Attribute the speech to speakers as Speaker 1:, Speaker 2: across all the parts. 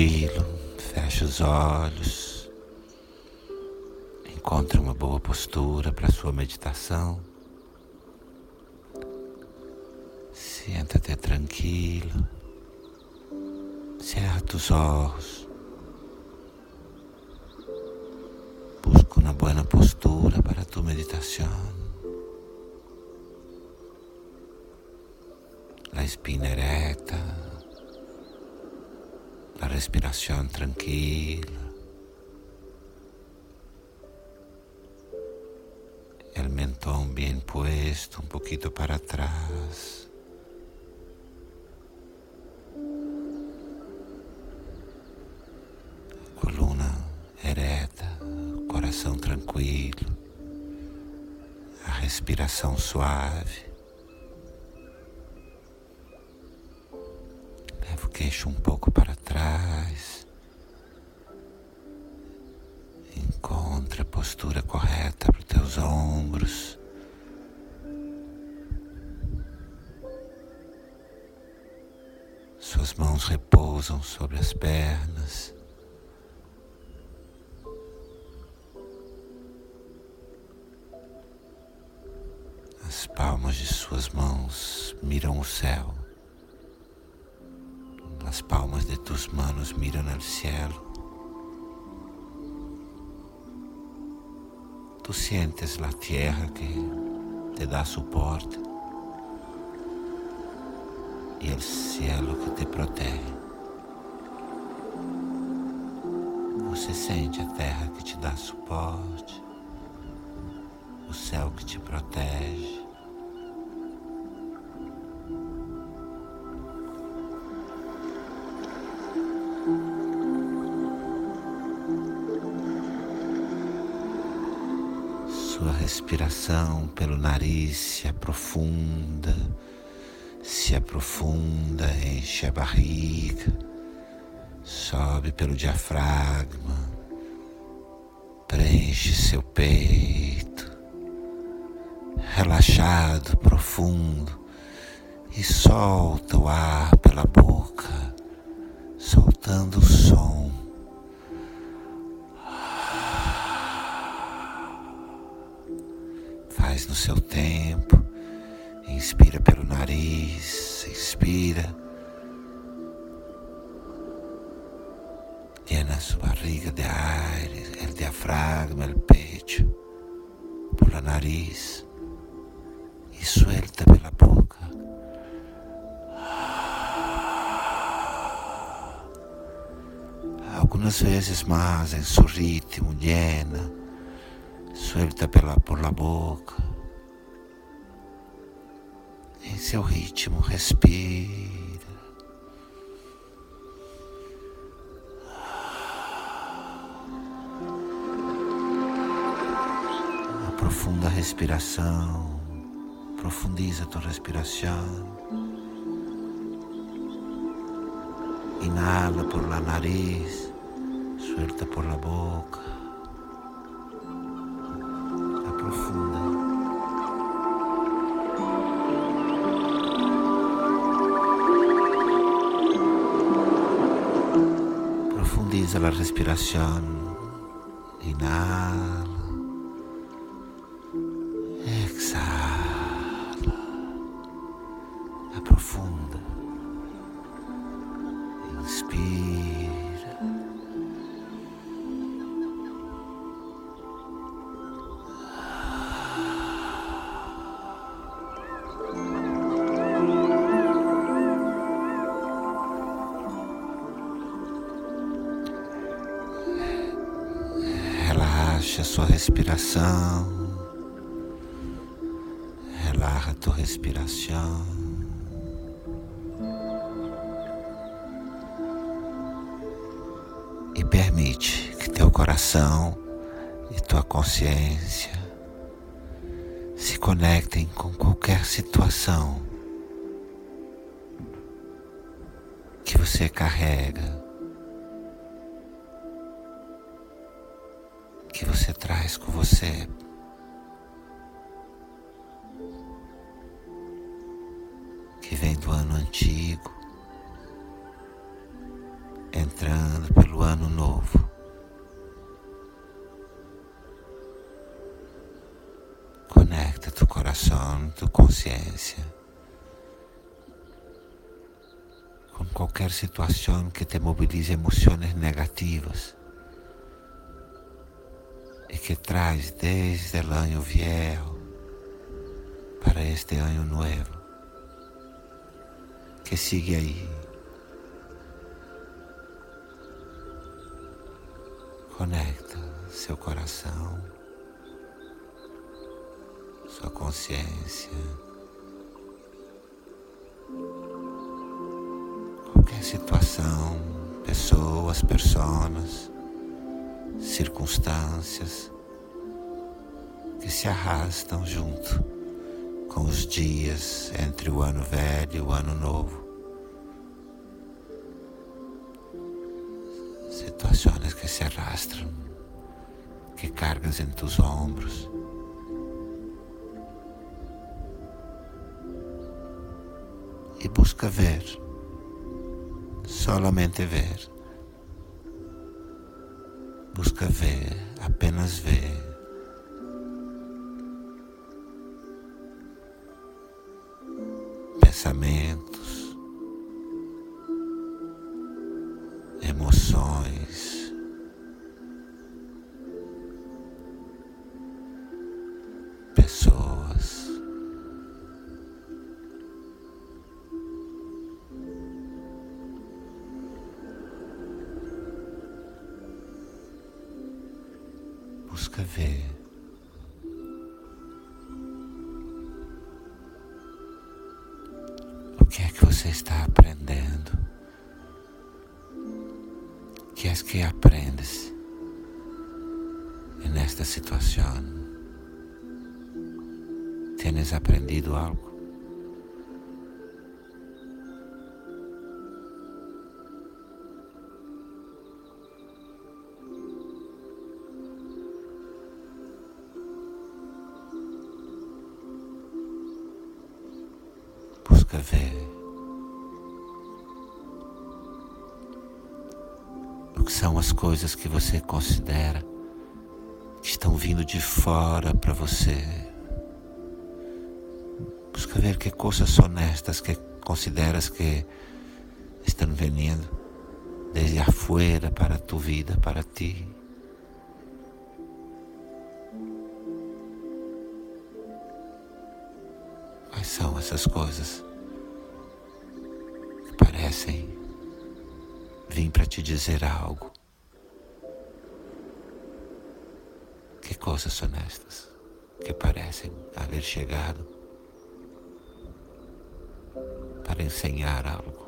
Speaker 1: tranquilo, feche os olhos, encontre uma boa postura para sua meditação. Senta-te tranquilo, cerra os olhos, busca uma boa postura para tua meditação. La espina erecta. La respiración tranquila, el mentón bien puesto, un poquito para atrás. Coluna ereta, coração tranquilo, a respiração suave. Leva o queixo um pouco para postura correta para os teus ombros. Suas mãos repousam sobre as pernas. As palmas de suas mãos miram o céu. Las palmas de tus manos miran al cielo. Tú sientes la tierra que te da soporte y el cielo que te protege. Você sente a terra que te dá suporte, o céu que te protege. Respiração pelo nariz se aprofunda, se aprofunda, enche a barriga, sobe pelo diafragma, preenche seu peito, relaxado, profundo, e solta o ar pela boca, soltando o som Faz no seu tempo. Inspira pelo nariz, expira. Llena su barriga de aire, el diafragma, el pecho, por nariz e suelta pela boca. Algumas vezes mais em seu ritmo, llena suelta pela, por la boca. Em seu ritmo, respira. Aprofunda a respiração, profundiza tua respiração. Inhala por la nariz, suelta por la boca. Profundiza la respiración. Inhala. Exhala. Aprofunda. Inspira. Relaxa a sua respiração. Relaxa a tua respiração. E permite que teu coração e tua consciência se conectem com qualquer situação que você carrega que você traz com você. Que vem do ano antigo, entrando pelo ano novo. Conecta tu coração, tu consciência com qualquer situação que te mobilize emoções negativas e que traz desde o ano viejo para este ano novo. Que sigue aí. Conecta seu coração, sua consciência. Qualquer situação, pessoas, personas, circunstâncias que se arrastam junto com os dias entre o ano velho e o ano novo. situações que se arrastram, que cargas em tus ombros. E busca ver, solamente ver. Busca ver, apenas ver. Pensamento que é que você está aprendendo? que es que aprendes en esta situación? ¿Tienes aprendido algo? Busca ver são as coisas que você considera que estão vindo de fora para você. Busca ver que coisas são estas que consideras que estão vindo desde afuera para tu vida, para ti. Quais são essas coisas parecem Vim para te dizer algo. Que coisas são estas que parecem haver chegado para ensinar algo.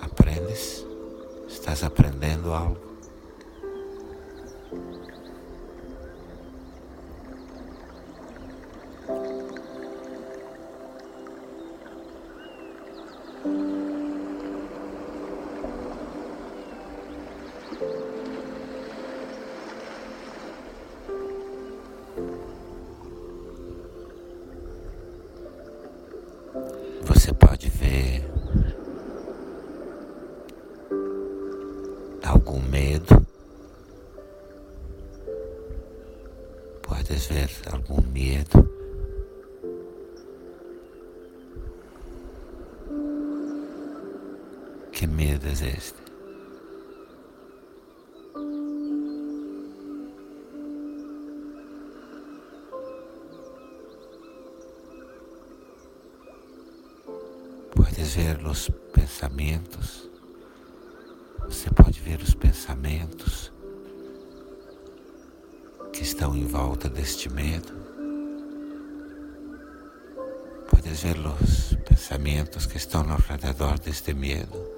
Speaker 1: Aprendes? Estás aprendendo algo? Podes ver algum medo. Que medo é este? Puedes ver os pensamentos, você pode ver os pensamentos que estão em volta deste medo. Puedes ver os pensamentos que estão ao redor deste medo.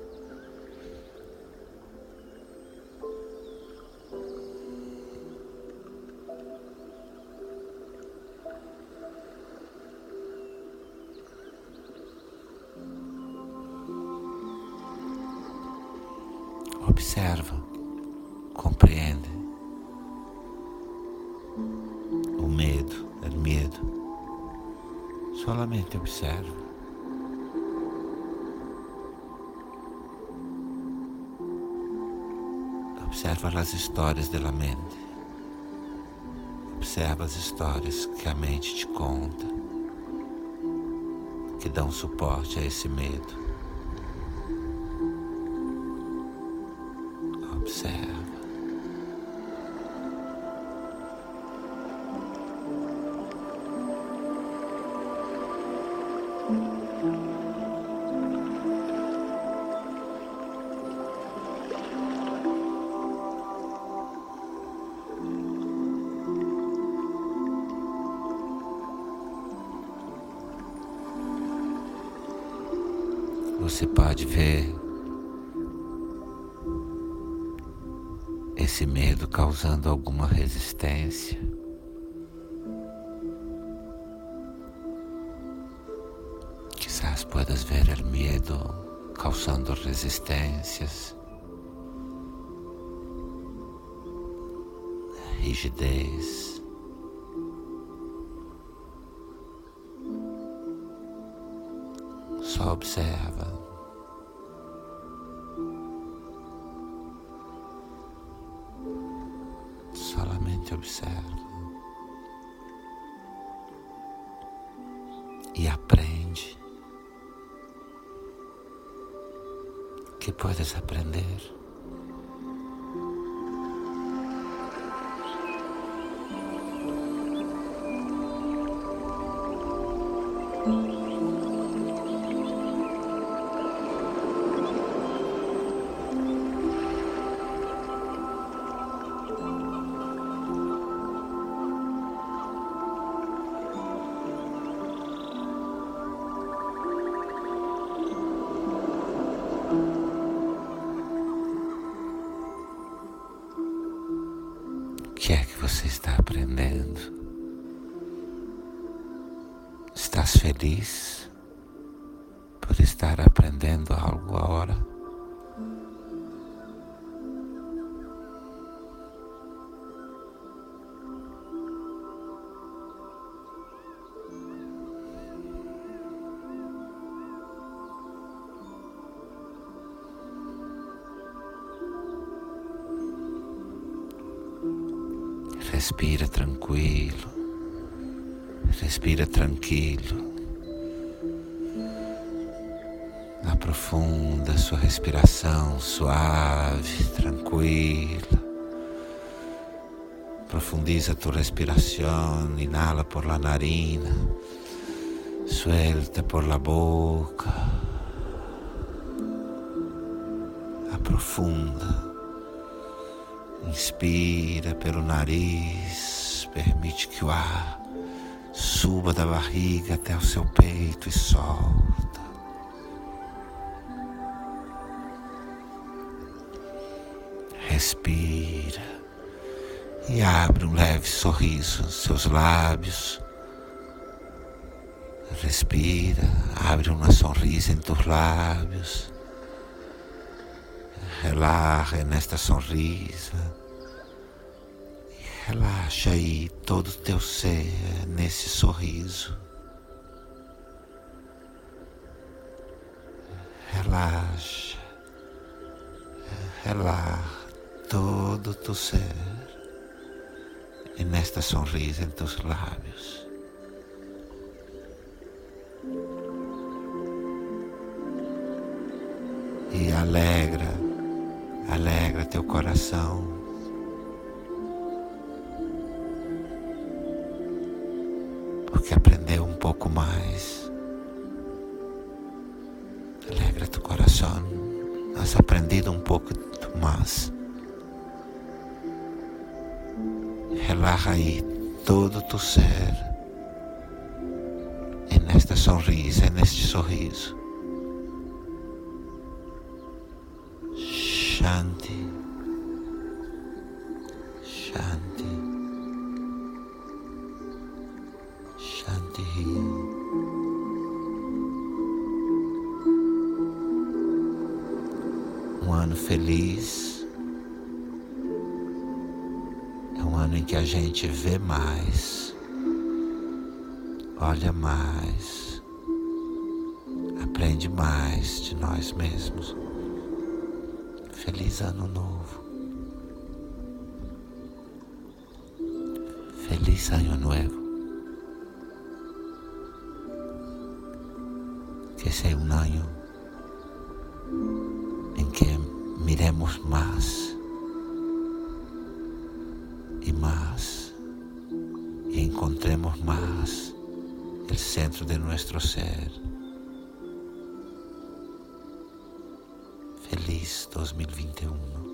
Speaker 1: Solamente observa. Observa as histórias da mente. Observa as histórias que a mente te conta, que dão suporte a esse medo. Você pode ver esse medo causando alguma resistência. Quizás puedas ver el miedo causando resistências, rigidez. Só observa. Que puedes aprender. Feliz por estar aprendendo algo agora? Respira tranquilo, respira tranquilo. Aprofunda sua respiração suave, tranquila. Profundiza tu respiração, inhala por la narina, suelta por la boca. Aprofunda. Inspira pelo nariz, permite que o ar suba da barriga até o seu peito e solta. Respira e abre um leve sorriso nos seus lábios. Respira, abre uma sonrisa em teus lábios. Relaxa nesta sonrisa. Relaxa aí todo o teu ser nesse sorriso. Relaxa. Relaxa todo o teu ser. E nesta sonrisa em teus lábios. E alegra alegra teu coração. Porque aprendeu um pouco mais. Alegra teu coração. Has aprendido um pouco mais. Relaja aí todo tu ser. Nesta sonrisa, neste sorriso. Shanti. Que a gente vê mais, olha mais, aprende mais de nós mesmos. Feliz Ano Novo. Feliz Año Nuevo. Que sea un año en que miremos más y más y encontremos más el centro de nuestro ser. Feliz 2021.